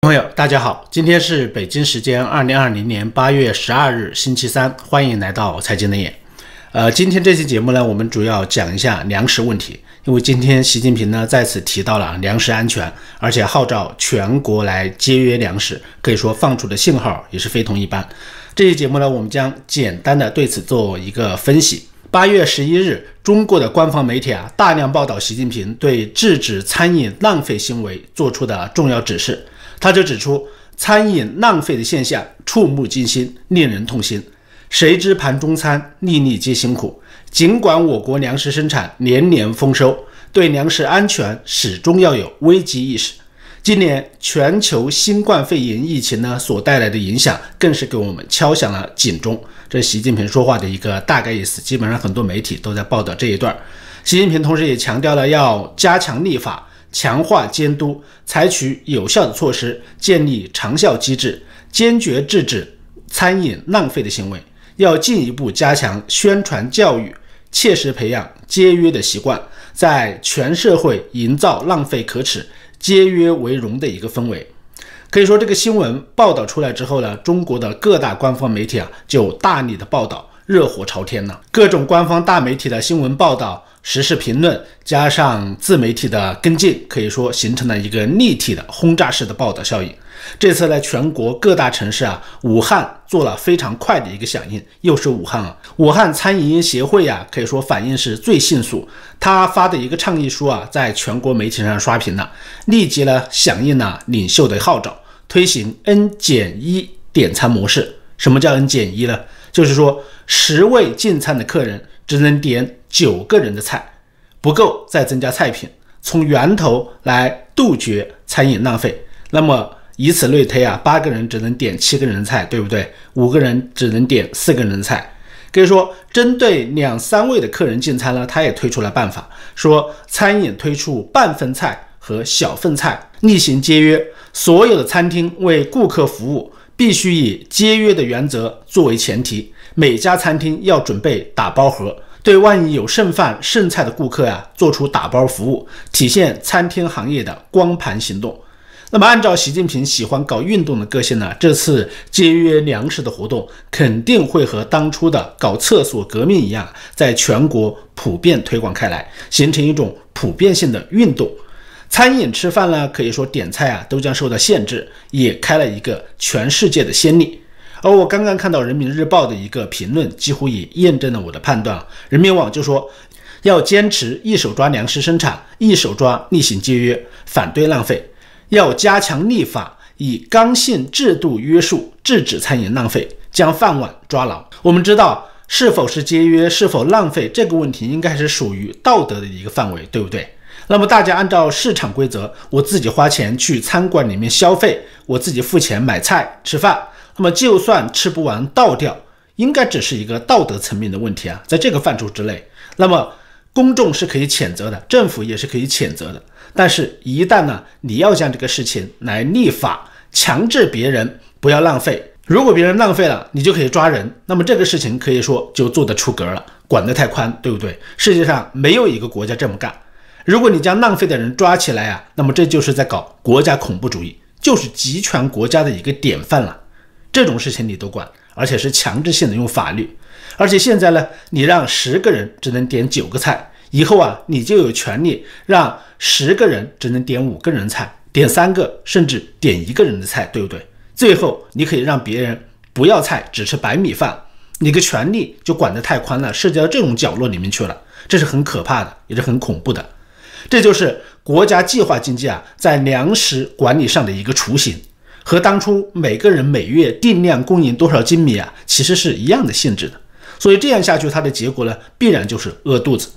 朋友，大家好，今天是北京时间二零二零年八月十二日，星期三，欢迎来到财经的眼。呃，今天这期节目呢，我们主要讲一下粮食问题，因为今天习近平呢再次提到了粮食安全，而且号召全国来节约粮食，可以说放出的信号也是非同一般。这期节目呢，我们将简单的对此做一个分析。八月十一日，中国的官方媒体啊大量报道习近平对制止餐饮浪费行为做出的重要指示。他就指出，餐饮浪费的现象触目惊心，令人痛心。谁知盘中餐，粒粒皆辛苦。尽管我国粮食生产年年丰收，对粮食安全始终要有危机意识。今年全球新冠肺炎疫情呢所带来的影响，更是给我们敲响了警钟。这习近平说话的一个大概意思。基本上很多媒体都在报道这一段。习近平同时也强调了要加强立法。强化监督，采取有效的措施，建立长效机制，坚决制止餐饮浪费的行为。要进一步加强宣传教育，切实培养节约的习惯，在全社会营造浪费可耻、节约为荣的一个氛围。可以说，这个新闻报道出来之后呢，中国的各大官方媒体啊就大力的报道，热火朝天了。各种官方大媒体的新闻报道。时事评论加上自媒体的跟进，可以说形成了一个立体的轰炸式的报道效应。这次呢，全国各大城市啊，武汉做了非常快的一个响应，又是武汉啊，武汉餐饮协会呀，可以说反应是最迅速。他发的一个倡议书啊，在全国媒体上刷屏了，立即呢响应了领袖的号召，推行 N 减一点餐模式。什么叫 N 减一呢？就是说十位进餐的客人。只能点九个人的菜，不够再增加菜品，从源头来杜绝餐饮浪费。那么以此类推啊，八个人只能点七个人的菜，对不对？五个人只能点四个人的菜。可以说，针对两三位的客人进餐呢，他也推出了办法，说餐饮推出半份菜和小份菜，厉行节约。所有的餐厅为顾客服务，必须以节约的原则作为前提。每家餐厅要准备打包盒，对万一有剩饭剩菜的顾客呀，做出打包服务，体现餐厅行业的光盘行动。那么，按照习近平喜欢搞运动的个性呢，这次节约粮食的活动肯定会和当初的搞厕所革命一样，在全国普遍推广开来，形成一种普遍性的运动。餐饮吃饭呢，可以说点菜啊都将受到限制，也开了一个全世界的先例。而我刚刚看到人民日报的一个评论，几乎也验证了我的判断。人民网就说，要坚持一手抓粮食生产，一手抓厉行节约，反对浪费；要加强立法，以刚性制度约束，制止餐饮浪费，将饭碗抓牢。我们知道，是否是节约，是否浪费这个问题，应该是属于道德的一个范围，对不对？那么大家按照市场规则，我自己花钱去餐馆里面消费，我自己付钱买菜吃饭。那么就算吃不完倒掉，应该只是一个道德层面的问题啊，在这个范畴之内，那么公众是可以谴责的，政府也是可以谴责的。但是，一旦呢，你要将这个事情来立法，强制别人不要浪费，如果别人浪费了，你就可以抓人，那么这个事情可以说就做得出格了，管得太宽，对不对？世界上没有一个国家这么干。如果你将浪费的人抓起来啊，那么这就是在搞国家恐怖主义，就是集权国家的一个典范了。这种事情你都管，而且是强制性的用法律，而且现在呢，你让十个人只能点九个菜，以后啊，你就有权利让十个人只能点五个人菜，点三个甚至点一个人的菜，对不对？最后你可以让别人不要菜，只吃白米饭，你的权利就管得太宽了，涉及到这种角落里面去了，这是很可怕的，也是很恐怖的。这就是国家计划经济啊，在粮食管理上的一个雏形。和当初每个人每月定量供应多少斤米啊，其实是一样的性质的。所以这样下去，它的结果呢，必然就是饿肚子。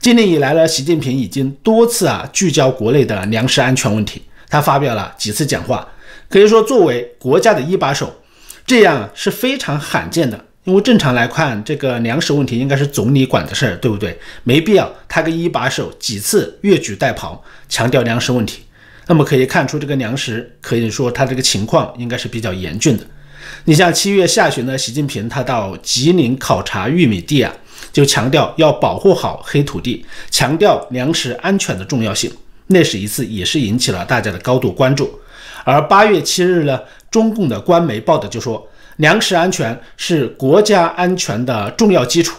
今年以来呢，习近平已经多次啊聚焦国内的粮食安全问题，他发表了几次讲话，可以说作为国家的一把手，这样是非常罕见的。因为正常来看，这个粮食问题应该是总理管的事儿，对不对？没必要他个一把手几次越俎代庖，强调粮食问题。那么可以看出，这个粮食可以说它这个情况应该是比较严峻的。你像七月下旬呢，习近平他到吉林考察玉米地啊，就强调要保护好黑土地，强调粮食安全的重要性。那是一次也是引起了大家的高度关注。而八月七日呢，中共的官媒报道就说，粮食安全是国家安全的重要基础。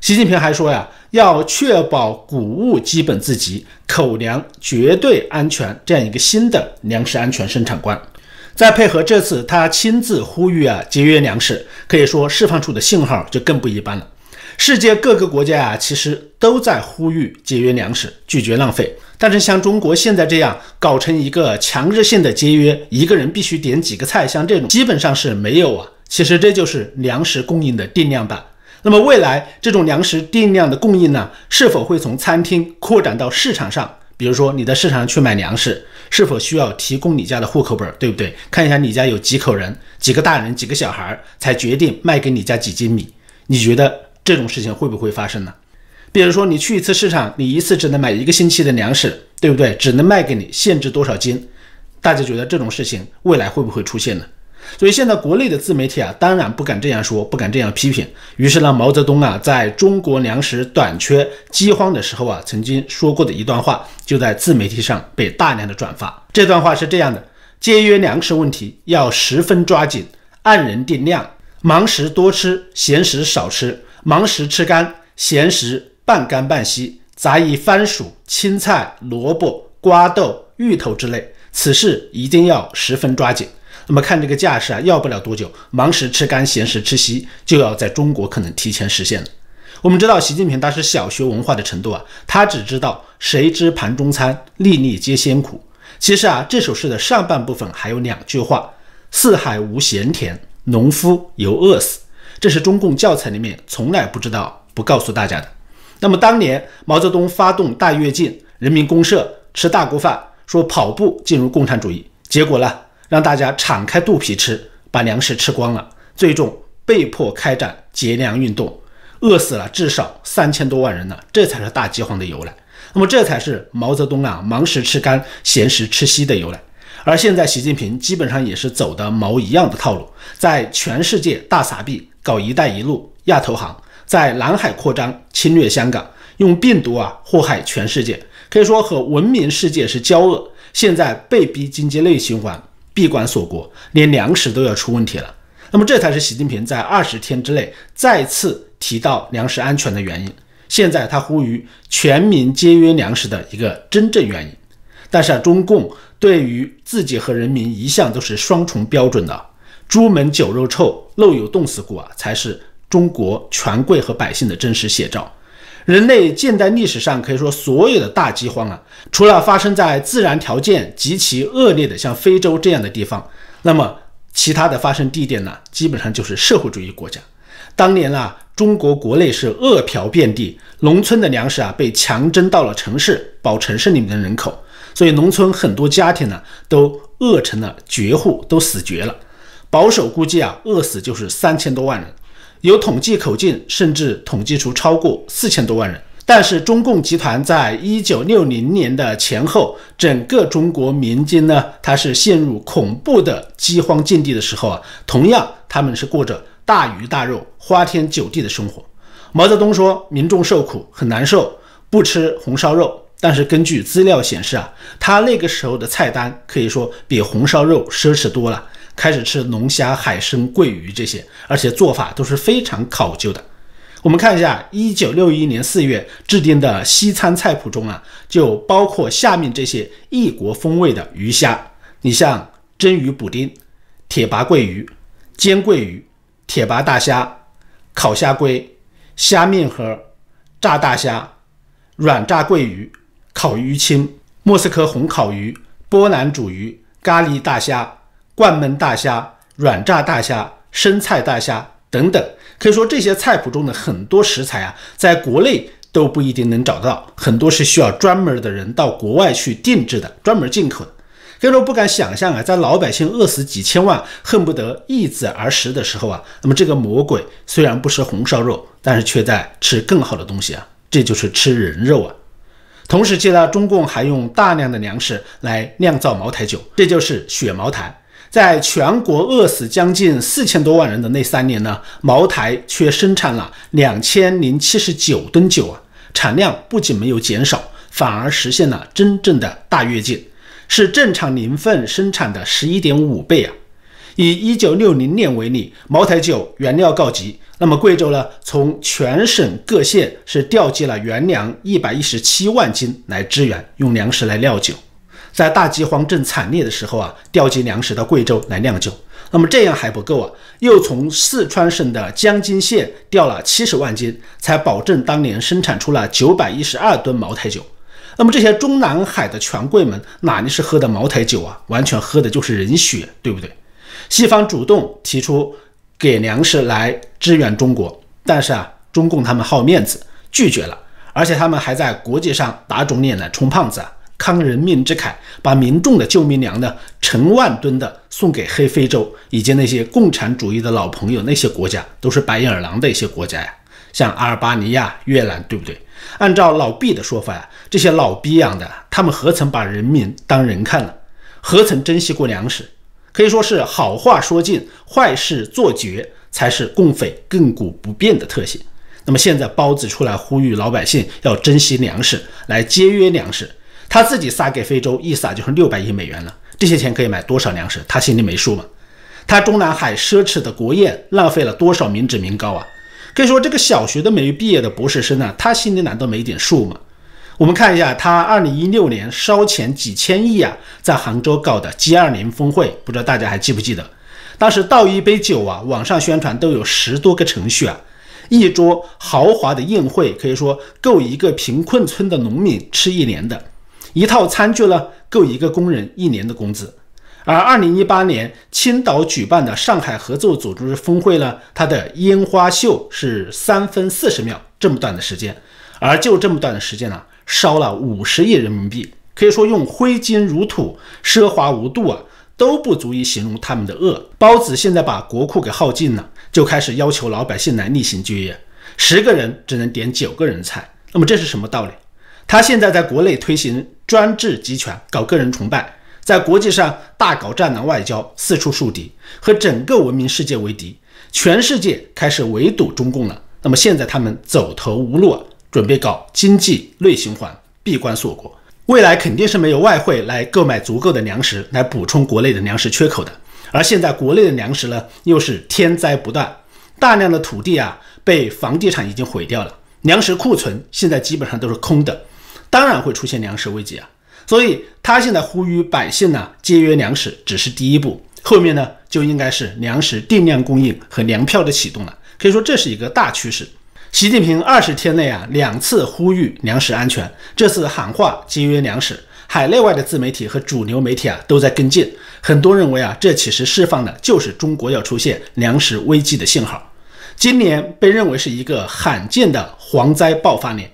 习近平还说呀，要确保谷物基本自给，口粮绝对安全，这样一个新的粮食安全生产观。再配合这次他亲自呼吁啊节约粮食，可以说释放出的信号就更不一般了。世界各个国家啊，其实都在呼吁节约粮食，拒绝浪费。但是像中国现在这样搞成一个强制性的节约，一个人必须点几个菜，像这种基本上是没有啊。其实这就是粮食供应的定量版。那么未来这种粮食定量的供应呢，是否会从餐厅扩展到市场上？比如说你在市场上去买粮食，是否需要提供你家的户口本，对不对？看一下你家有几口人，几个大人，几个小孩，才决定卖给你家几斤米。你觉得这种事情会不会发生呢？比如说你去一次市场，你一次只能买一个星期的粮食，对不对？只能卖给你，限制多少斤？大家觉得这种事情未来会不会出现呢？所以现在国内的自媒体啊，当然不敢这样说，不敢这样批评。于是呢，毛泽东啊，在中国粮食短缺、饥荒的时候啊，曾经说过的一段话，就在自媒体上被大量的转发。这段话是这样的：节约粮食问题要十分抓紧，按人定量，忙时多吃，闲时少吃，忙时吃干，闲时半干半稀，杂以番薯、青菜、萝卜、瓜豆、芋头之类。此事一定要十分抓紧。那么看这个架势啊，要不了多久，忙时吃干，闲时吃稀，就要在中国可能提前实现了。我们知道习近平他是小学文化的程度啊，他只知道谁知盘中餐，粒粒皆辛苦。其实啊，这首诗的上半部分还有两句话：四海无闲田，农夫犹饿死。这是中共教材里面从来不知道不告诉大家的。那么当年毛泽东发动大跃进，人民公社吃大锅饭，说跑步进入共产主义，结果呢？让大家敞开肚皮吃，把粮食吃光了，最终被迫开展节粮运动，饿死了至少三千多万人呢，这才是大饥荒的由来。那么这才是毛泽东啊忙时吃干，闲时吃稀的由来。而现在习近平基本上也是走的毛一样的套路，在全世界大撒币，搞“一带一路”亚投行，在南海扩张侵略香港，用病毒啊祸害全世界，可以说和文明世界是交恶。现在被逼经济内循环。闭关锁国，连粮食都要出问题了。那么，这才是习近平在二十天之内再次提到粮食安全的原因。现在他呼吁全民节约粮食的一个真正原因。但是啊，中共对于自己和人民一向都是双重标准的。朱门酒肉臭，肉有冻死骨啊，才是中国权贵和百姓的真实写照。人类近代历史上可以说所有的大饥荒啊，除了发生在自然条件极其恶劣的像非洲这样的地方，那么其他的发生地点呢，基本上就是社会主义国家。当年啊，中国国内是饿殍遍地，农村的粮食啊被强征到了城市，保城市里面的人口，所以农村很多家庭呢都饿成了绝户，都死绝了。保守估计啊，饿死就是三千多万人。有统计口径，甚至统计出超过四千多万人。但是中共集团在一九六零年的前后，整个中国民间呢，它是陷入恐怖的饥荒境地的时候啊，同样他们是过着大鱼大肉、花天酒地的生活。毛泽东说，民众受苦很难受，不吃红烧肉。但是根据资料显示啊，他那个时候的菜单可以说比红烧肉奢侈多了。开始吃龙虾、海参、桂鱼这些，而且做法都是非常考究的。我们看一下，一九六一年四月制定的西餐菜谱中啊，就包括下面这些异国风味的鱼虾。你像蒸鱼补丁、铁拔桂鱼、煎桂鱼、铁拔大虾、烤虾龟、虾面盒、炸大虾、软炸桂鱼、烤鱼青、莫斯科红烤鱼、波兰煮鱼、咖喱大虾。灌焖大虾、软炸大虾、生菜大虾等等，可以说这些菜谱中的很多食材啊，在国内都不一定能找到，很多是需要专门的人到国外去定制的，专门进口的。可以说不敢想象啊，在老百姓饿死几千万，恨不得一子而食的时候啊，那么这个魔鬼虽然不吃红烧肉，但是却在吃更好的东西啊，这就是吃人肉啊。同时期呢，中共还用大量的粮食来酿造茅台酒，这就是血茅台。在全国饿死将近四千多万人的那三年呢，茅台却生产了两千零七十九吨酒啊，产量不仅没有减少，反而实现了真正的大跃进。是正常年份生产的十一点五倍啊。以一九六零年为例，茅台酒原料告急，那么贵州呢，从全省各县是调集了原粮一百一十七万斤来支援，用粮食来料酒。在大饥荒正惨烈的时候啊，调集粮食到贵州来酿酒。那么这样还不够啊，又从四川省的江津县调了七十万斤，才保证当年生产出了九百一十二吨茅台酒。那么这些中南海的权贵们哪里是喝的茅台酒啊，完全喝的就是人血，对不对？西方主动提出给粮食来支援中国，但是啊，中共他们好面子，拒绝了，而且他们还在国际上打肿脸来充胖子啊。慷人命之慨，把民众的救命粮呢成万吨的送给黑非洲以及那些共产主义的老朋友，那些国家都是白眼狼的一些国家呀，像阿尔巴尼亚、越南，对不对？按照老毕的说法呀，这些老逼养的，他们何曾把人民当人看了？何曾珍惜过粮食？可以说是好话说尽，坏事做绝，才是共匪亘古不变的特性。那么现在包子出来呼吁老百姓要珍惜粮食，来节约粮食。他自己撒给非洲，一撒就是六百亿美元了。这些钱可以买多少粮食？他心里没数吗？他中南海奢侈的国宴，浪费了多少民脂民膏啊？可以说，这个小学都没毕业的博士生呢，他心里难道没点数吗？我们看一下，他二零一六年烧钱几千亿啊，在杭州搞的 G 二零峰会，不知道大家还记不记得？当时倒一杯酒啊，网上宣传都有十多个程序啊，一桌豪华的宴会，可以说够一个贫困村的农民吃一年的。一套餐具呢，够一个工人一年的工资。而二零一八年青岛举办的上海合作组织峰会呢，它的烟花秀是三分四十秒这么短的时间，而就这么短的时间呢，烧了五十亿人民币，可以说用挥金如土、奢华无度啊，都不足以形容他们的恶。包子现在把国库给耗尽了，就开始要求老百姓来逆行就业，十个人只能点九个人菜，那么这是什么道理？他现在在国内推行专制集权，搞个人崇拜，在国际上大搞战狼外交，四处树敌，和整个文明世界为敌，全世界开始围堵中共了。那么现在他们走投无路，准备搞经济内循环，闭关锁国，未来肯定是没有外汇来购买足够的粮食来补充国内的粮食缺口的。而现在国内的粮食呢，又是天灾不断，大量的土地啊被房地产已经毁掉了，粮食库存现在基本上都是空的。当然会出现粮食危机啊，所以他现在呼吁百姓呢节约粮食只是第一步，后面呢就应该是粮食定量供应和粮票的启动了。可以说这是一个大趋势。习近平二十天内啊两次呼吁粮食安全，这次喊话节约粮食，海内外的自媒体和主流媒体啊都在跟进。很多认为啊这其实释放的就是中国要出现粮食危机的信号。今年被认为是一个罕见的蝗灾爆发年。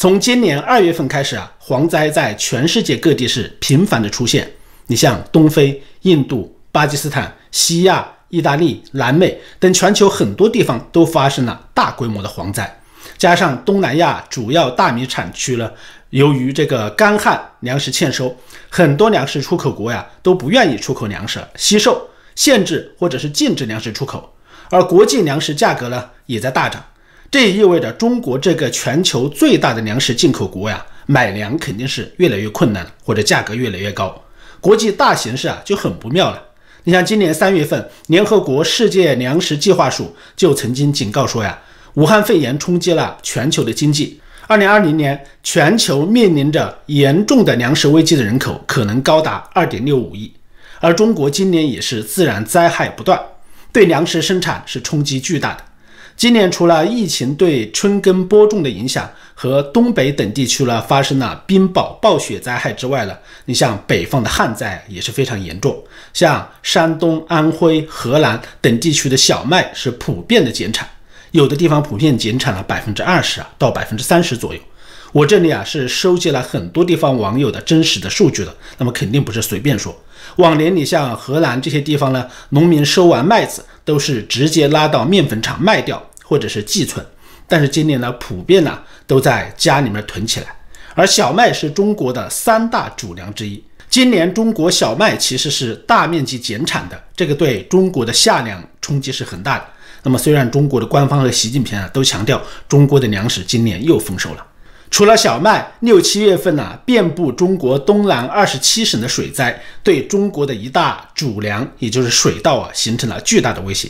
从今年二月份开始啊，蝗灾在全世界各地是频繁的出现。你像东非、印度、巴基斯坦、西亚、意大利、南美等全球很多地方都发生了大规模的蝗灾。加上东南亚主要大米产区呢，由于这个干旱，粮食欠收，很多粮食出口国呀都不愿意出口粮食，惜售、限制或者是禁止粮食出口，而国际粮食价格呢也在大涨。这也意味着中国这个全球最大的粮食进口国呀，买粮肯定是越来越困难，或者价格越来越高。国际大形势啊就很不妙了。你像今年三月份，联合国世界粮食计划署就曾经警告说呀，武汉肺炎冲击了全球的经济。二零二零年，全球面临着严重的粮食危机的人口可能高达二点六五亿，而中国今年也是自然灾害不断，对粮食生产是冲击巨大的。今年除了疫情对春耕播种的影响和东北等地区呢发生了冰雹、暴雪灾害之外呢，你像北方的旱灾也是非常严重，像山东、安徽、河南等地区的小麦是普遍的减产，有的地方普遍减产了百分之二十啊到百分之三十左右。我这里啊是收集了很多地方网友的真实的数据的，那么肯定不是随便说。往年你像河南这些地方呢，农民收完麦子都是直接拉到面粉厂卖掉。或者是寄存，但是今年呢，普遍呢都在家里面囤起来。而小麦是中国的三大主粮之一，今年中国小麦其实是大面积减产的，这个对中国的夏粮冲击是很大的。那么虽然中国的官方和习近平啊都强调中国的粮食今年又丰收了，除了小麦，六七月份呢，遍布中国东南二十七省的水灾，对中国的一大主粮，也就是水稻啊，形成了巨大的威胁。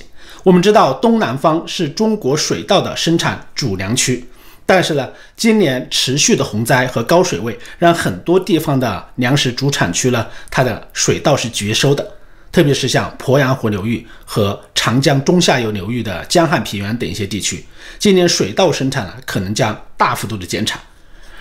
我们知道，东南方是中国水稻的生产主粮区，但是呢，今年持续的洪灾和高水位，让很多地方的粮食主产区呢，它的水稻是绝收的，特别是像鄱阳湖流域和长江中下游流域的江汉平原等一些地区，今年水稻生产呢，可能将大幅度的减产。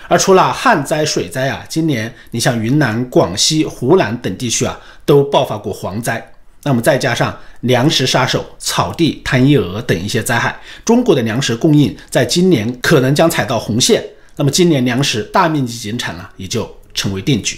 而除了旱灾、水灾啊，今年你像云南、广西、湖南等地区啊，都爆发过蝗灾。那么再加上粮食杀手草地贪衣蛾等一些灾害，中国的粮食供应在今年可能将踩到红线。那么今年粮食大面积减产呢，也就成为定局。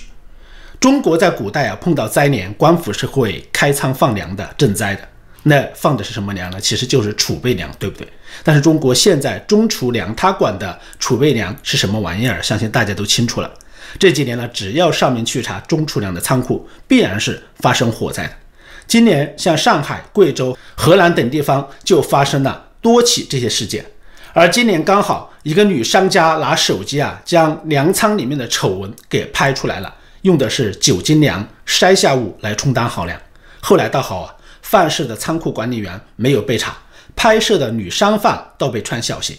中国在古代啊，碰到灾年，官府是会开仓放粮的赈灾的。那放的是什么粮呢？其实就是储备粮，对不对？但是中国现在中储粮，它管的储备粮是什么玩意儿？相信大家都清楚了。这几年呢，只要上面去查中储粮的仓库，必然是发生火灾的。今年像上海、贵州、河南等地方就发生了多起这些事件。而今年刚好一个女商家拿手机啊，将粮仓里面的丑闻给拍出来了，用的是酒精粮筛下物来充当好粮。后来倒好啊。范氏的仓库管理员没有被查，拍摄的女商贩倒被穿小鞋，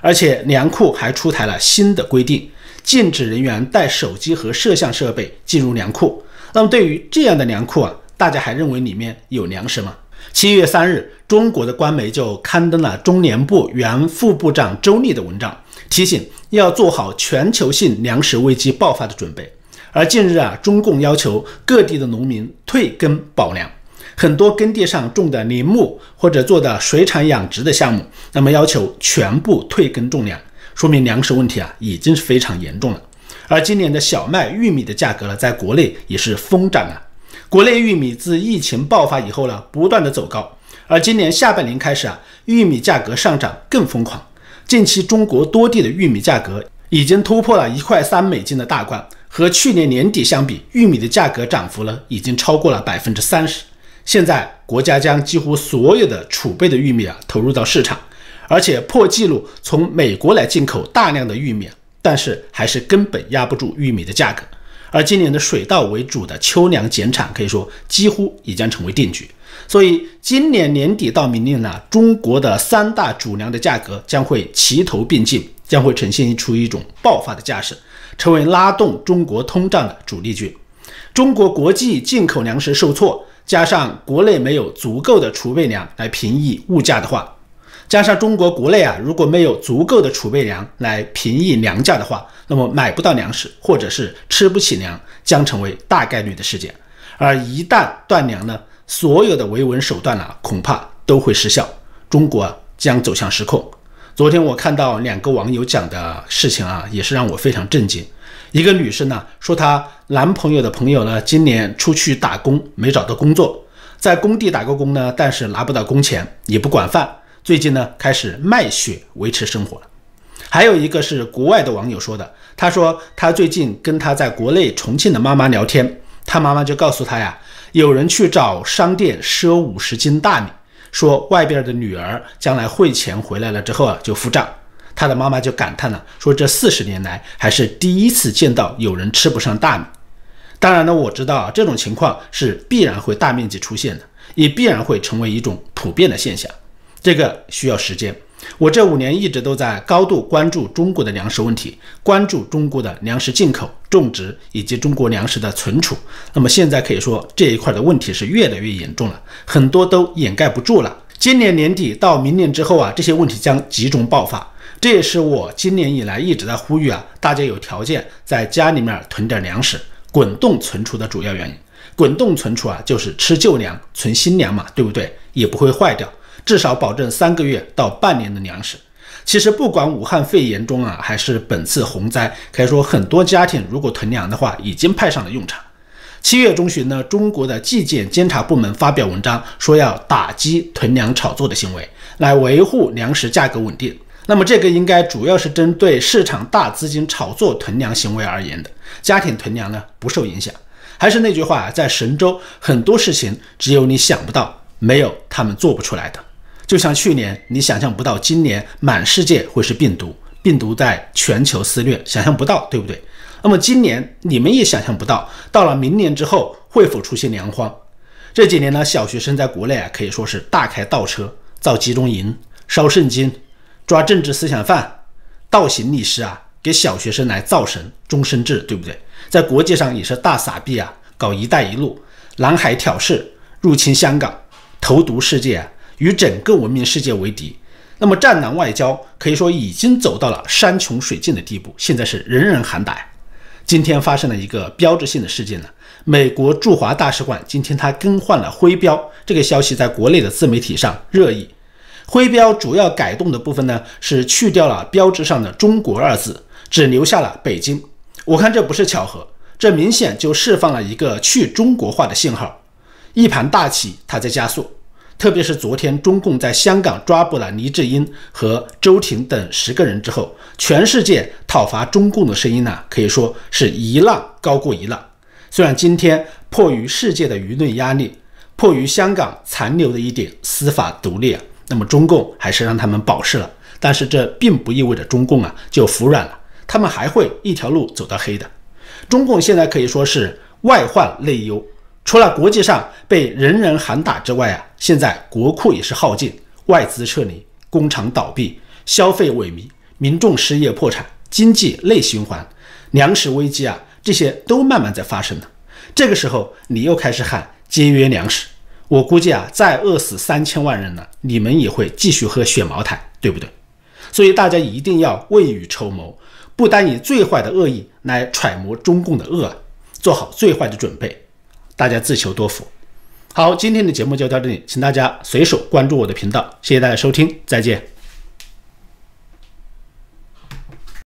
而且粮库还出台了新的规定，禁止人员带手机和摄像设备进入粮库。那么对于这样的粮库啊，大家还认为里面有粮食吗？七月三日，中国的官媒就刊登了中联部原副部长周立的文章，提醒要做好全球性粮食危机爆发的准备。而近日啊，中共要求各地的农民退耕保粮。很多耕地上种的林木或者做的水产养殖的项目，那么要求全部退耕种粮，说明粮食问题啊已经是非常严重了。而今年的小麦、玉米的价格呢，在国内也是疯涨啊。国内玉米自疫情爆发以后呢，不断的走高，而今年下半年开始啊，玉米价格上涨更疯狂。近期中国多地的玉米价格已经突破了一块三美金的大关，和去年年底相比，玉米的价格涨幅呢，已经超过了百分之三十。现在国家将几乎所有的储备的玉米啊投入到市场，而且破纪录从美国来进口大量的玉米，但是还是根本压不住玉米的价格。而今年的水稻为主的秋粮减产，可以说几乎已将成为定局。所以今年年底到明年呢，中国的三大主粮的价格将会齐头并进，将会呈现出一种爆发的架势，成为拉动中国通胀的主力军。中国国际进口粮食受挫。加上国内没有足够的储备粮来平抑物价的话，加上中国国内啊如果没有足够的储备粮来平抑粮价的话，那么买不到粮食或者是吃不起粮将成为大概率的事件。而一旦断粮呢，所有的维稳手段呢恐怕都会失效，中国将走向失控。昨天我看到两个网友讲的事情啊，也是让我非常震惊。一个女生呢说，她男朋友的朋友呢今年出去打工没找到工作，在工地打过工呢，但是拿不到工钱，也不管饭，最近呢开始卖血维持生活了。还有一个是国外的网友说的，他说他最近跟他在国内重庆的妈妈聊天，他妈妈就告诉他呀，有人去找商店赊五十斤大米，说外边的女儿将来汇钱回来了之后啊就付账。他的妈妈就感叹了，说这四十年来还是第一次见到有人吃不上大米。当然呢，我知道，这种情况是必然会大面积出现的，也必然会成为一种普遍的现象。这个需要时间。我这五年一直都在高度关注中国的粮食问题，关注中国的粮食进口、种植以及中国粮食的存储。那么现在可以说这一块的问题是越来越严重了，很多都掩盖不住了。今年年底到明年之后啊，这些问题将集中爆发。这也是我今年以来一直在呼吁啊，大家有条件在家里面囤点粮食，滚动存储的主要原因。滚动存储啊，就是吃旧粮存新粮嘛，对不对？也不会坏掉，至少保证三个月到半年的粮食。其实不管武汉肺炎中啊，还是本次洪灾，可以说很多家庭如果囤粮的话，已经派上了用场。七月中旬呢，中国的纪检监察部门发表文章，说要打击囤粮炒作的行为，来维护粮食价格稳定。那么这个应该主要是针对市场大资金炒作囤粮行为而言的，家庭囤粮呢不受影响。还是那句话，在神州很多事情只有你想不到，没有他们做不出来的。就像去年你想象不到今年满世界会是病毒，病毒在全球肆虐，想象不到，对不对？那么今年你们也想象不到，到了明年之后会否出现粮荒？这几年呢，小学生在国内啊可以说是大开倒车，造集中营、烧圣经、抓政治思想犯、倒行逆施啊，给小学生来造神、终身制，对不对？在国际上也是大撒币啊，搞“一带一路”、南海挑事、入侵香港、投毒世界啊，与整个文明世界为敌。那么战狼外交可以说已经走到了山穷水尽的地步，现在是人人喊打。今天发生了一个标志性的事件呢，美国驻华大使馆今天它更换了徽标，这个消息在国内的自媒体上热议。徽标主要改动的部分呢，是去掉了标志上的“中国”二字，只留下了“北京”。我看这不是巧合，这明显就释放了一个去中国化的信号，一盘大棋它在加速。特别是昨天，中共在香港抓捕了黎智英和周婷等十个人之后，全世界讨伐中共的声音呢，可以说是一浪高过一浪。虽然今天迫于世界的舆论压力，迫于香港残留的一点司法独立啊，那么中共还是让他们保释了。但是这并不意味着中共啊就服软了，他们还会一条路走到黑的。中共现在可以说是外患内忧。除了国际上被人人喊打之外啊，现在国库也是耗尽，外资撤离，工厂倒闭，消费萎靡，民众失业破产，经济内循环，粮食危机啊，这些都慢慢在发生了。这个时候你又开始喊节约粮食，我估计啊，再饿死三千万人呢，你们也会继续喝血茅台，对不对？所以大家一定要未雨绸缪，不单以最坏的恶意来揣摩中共的恶啊，做好最坏的准备。大家自求多福。好，今天的节目就到这里，请大家随手关注我的频道，谢谢大家收听，再见。